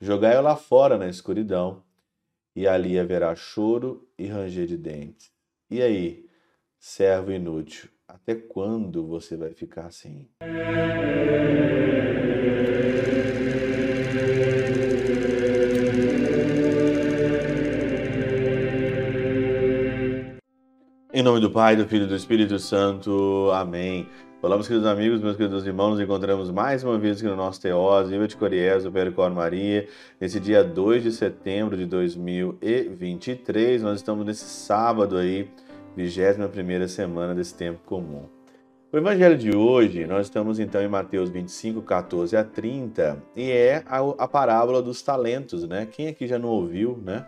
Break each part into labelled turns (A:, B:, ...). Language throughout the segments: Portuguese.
A: Jogai-o lá fora na escuridão, e ali haverá choro e ranger de dentes. E aí, servo inútil, até quando você vai ficar assim? Em nome do Pai, do Filho e do Espírito Santo. Amém. Olá, meus queridos amigos, meus queridos irmãos, nos encontramos mais uma vez aqui no nosso Teós, Viva de Coriés, do Percor Maria, nesse dia 2 de setembro de 2023. Nós estamos nesse sábado aí, 21 semana desse tempo comum. O evangelho de hoje, nós estamos então em Mateus 25, 14 a 30, e é a, a parábola dos talentos, né? Quem aqui já não ouviu, né?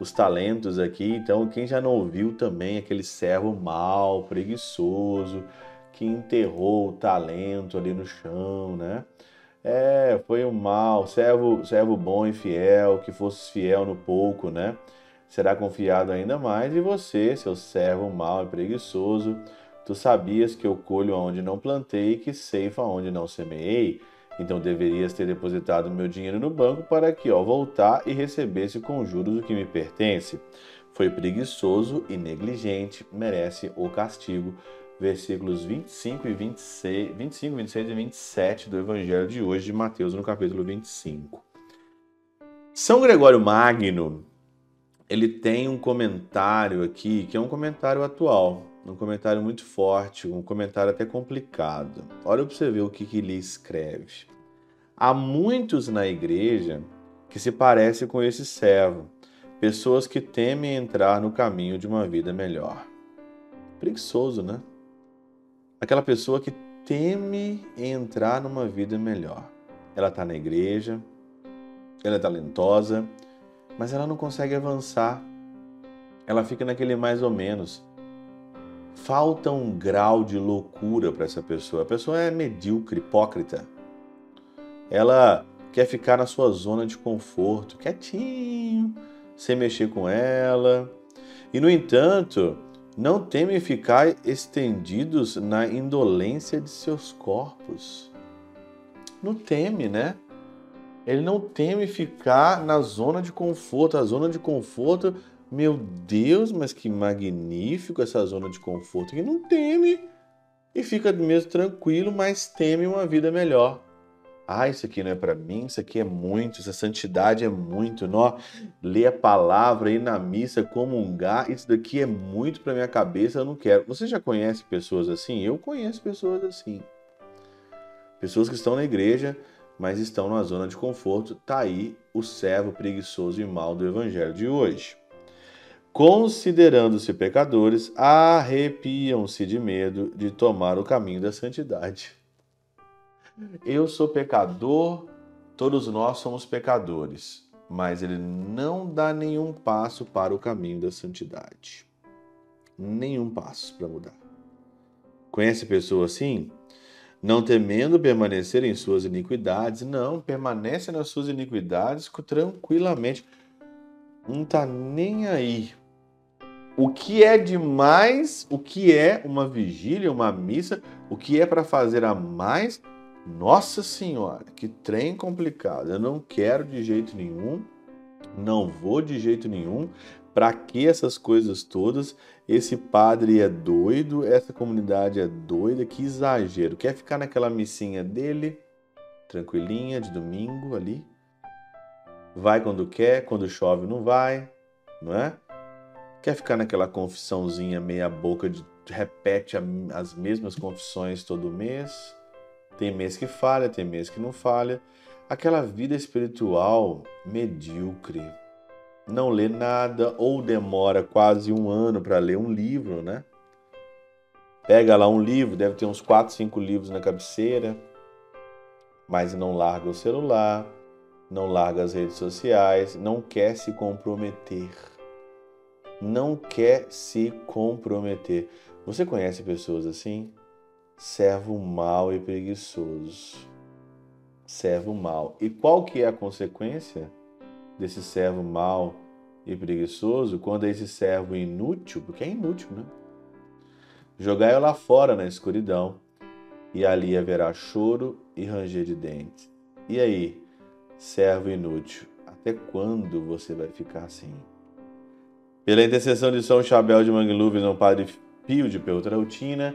A: Os talentos aqui, então quem já não ouviu também aquele servo mau, preguiçoso, que enterrou o talento ali no chão, né? É, foi um mal, servo, servo bom e fiel, que fosse fiel no pouco, né? Será confiado ainda mais, e você, seu servo mau e preguiçoso, tu sabias que eu colho onde não plantei e que ceifa onde não semeei? Então deverias ter depositado meu dinheiro no banco para que, ao voltar, e recebesse com juros o que me pertence. Foi preguiçoso e negligente, merece o castigo versículos 25 e 26, 25, 26 e 27 do Evangelho de hoje de Mateus, no capítulo 25. São Gregório Magno, ele tem um comentário aqui, que é um comentário atual, um comentário muito forte, um comentário até complicado. Olha para você ver o que, que ele escreve. Há muitos na igreja que se parecem com esse servo, pessoas que temem entrar no caminho de uma vida melhor. Preguiçoso, né? Aquela pessoa que teme entrar numa vida melhor. Ela está na igreja, ela é talentosa, mas ela não consegue avançar. Ela fica naquele mais ou menos. Falta um grau de loucura para essa pessoa. A pessoa é medíocre, hipócrita. Ela quer ficar na sua zona de conforto, quietinho, sem mexer com ela. E, no entanto, não temem ficar estendidos na indolência de seus corpos. Não teme, né? Ele não teme ficar na zona de conforto. A zona de conforto, meu Deus, mas que magnífico essa zona de conforto. Que não teme e fica mesmo tranquilo, mas teme uma vida melhor. Ah, isso aqui não é para mim, isso aqui é muito, essa santidade é muito. Nó, ler a palavra, ir na missa, comungar, isso daqui é muito para minha cabeça, eu não quero. Você já conhece pessoas assim? Eu conheço pessoas assim. Pessoas que estão na igreja, mas estão numa zona de conforto. Tá aí o servo preguiçoso e mal do evangelho de hoje. Considerando-se pecadores, arrepiam-se de medo de tomar o caminho da santidade. Eu sou pecador, todos nós somos pecadores, mas ele não dá nenhum passo para o caminho da santidade. Nenhum passo para mudar. Conhece pessoa assim? Não temendo permanecer em suas iniquidades, não, permanece nas suas iniquidades tranquilamente. Não está nem aí. O que é demais, o que é uma vigília, uma missa, o que é para fazer a mais, nossa Senhora, que trem complicado. Eu não quero de jeito nenhum, não vou de jeito nenhum. Para que essas coisas todas? Esse padre é doido, essa comunidade é doida, que exagero. Quer ficar naquela missinha dele, tranquilinha, de domingo ali? Vai quando quer, quando chove não vai, não é? Quer ficar naquela confissãozinha meia boca de repete as mesmas confissões todo mês? Tem mês que falha, tem mês que não falha. Aquela vida espiritual medíocre. Não lê nada ou demora quase um ano para ler um livro, né? Pega lá um livro, deve ter uns 4, 5 livros na cabeceira, mas não larga o celular, não larga as redes sociais, não quer se comprometer. Não quer se comprometer. Você conhece pessoas assim? Servo mau e preguiçoso. Servo mau. E qual que é a consequência desse servo mau e preguiçoso quando é esse servo inútil, porque é inútil, né? Jogai-o lá fora na escuridão, e ali haverá choro e ranger de dentes. E aí, servo inútil. Até quando você vai ficar assim? Pela intercessão de São Chabel de Mangluf, São Padre Pio de Peltrautina,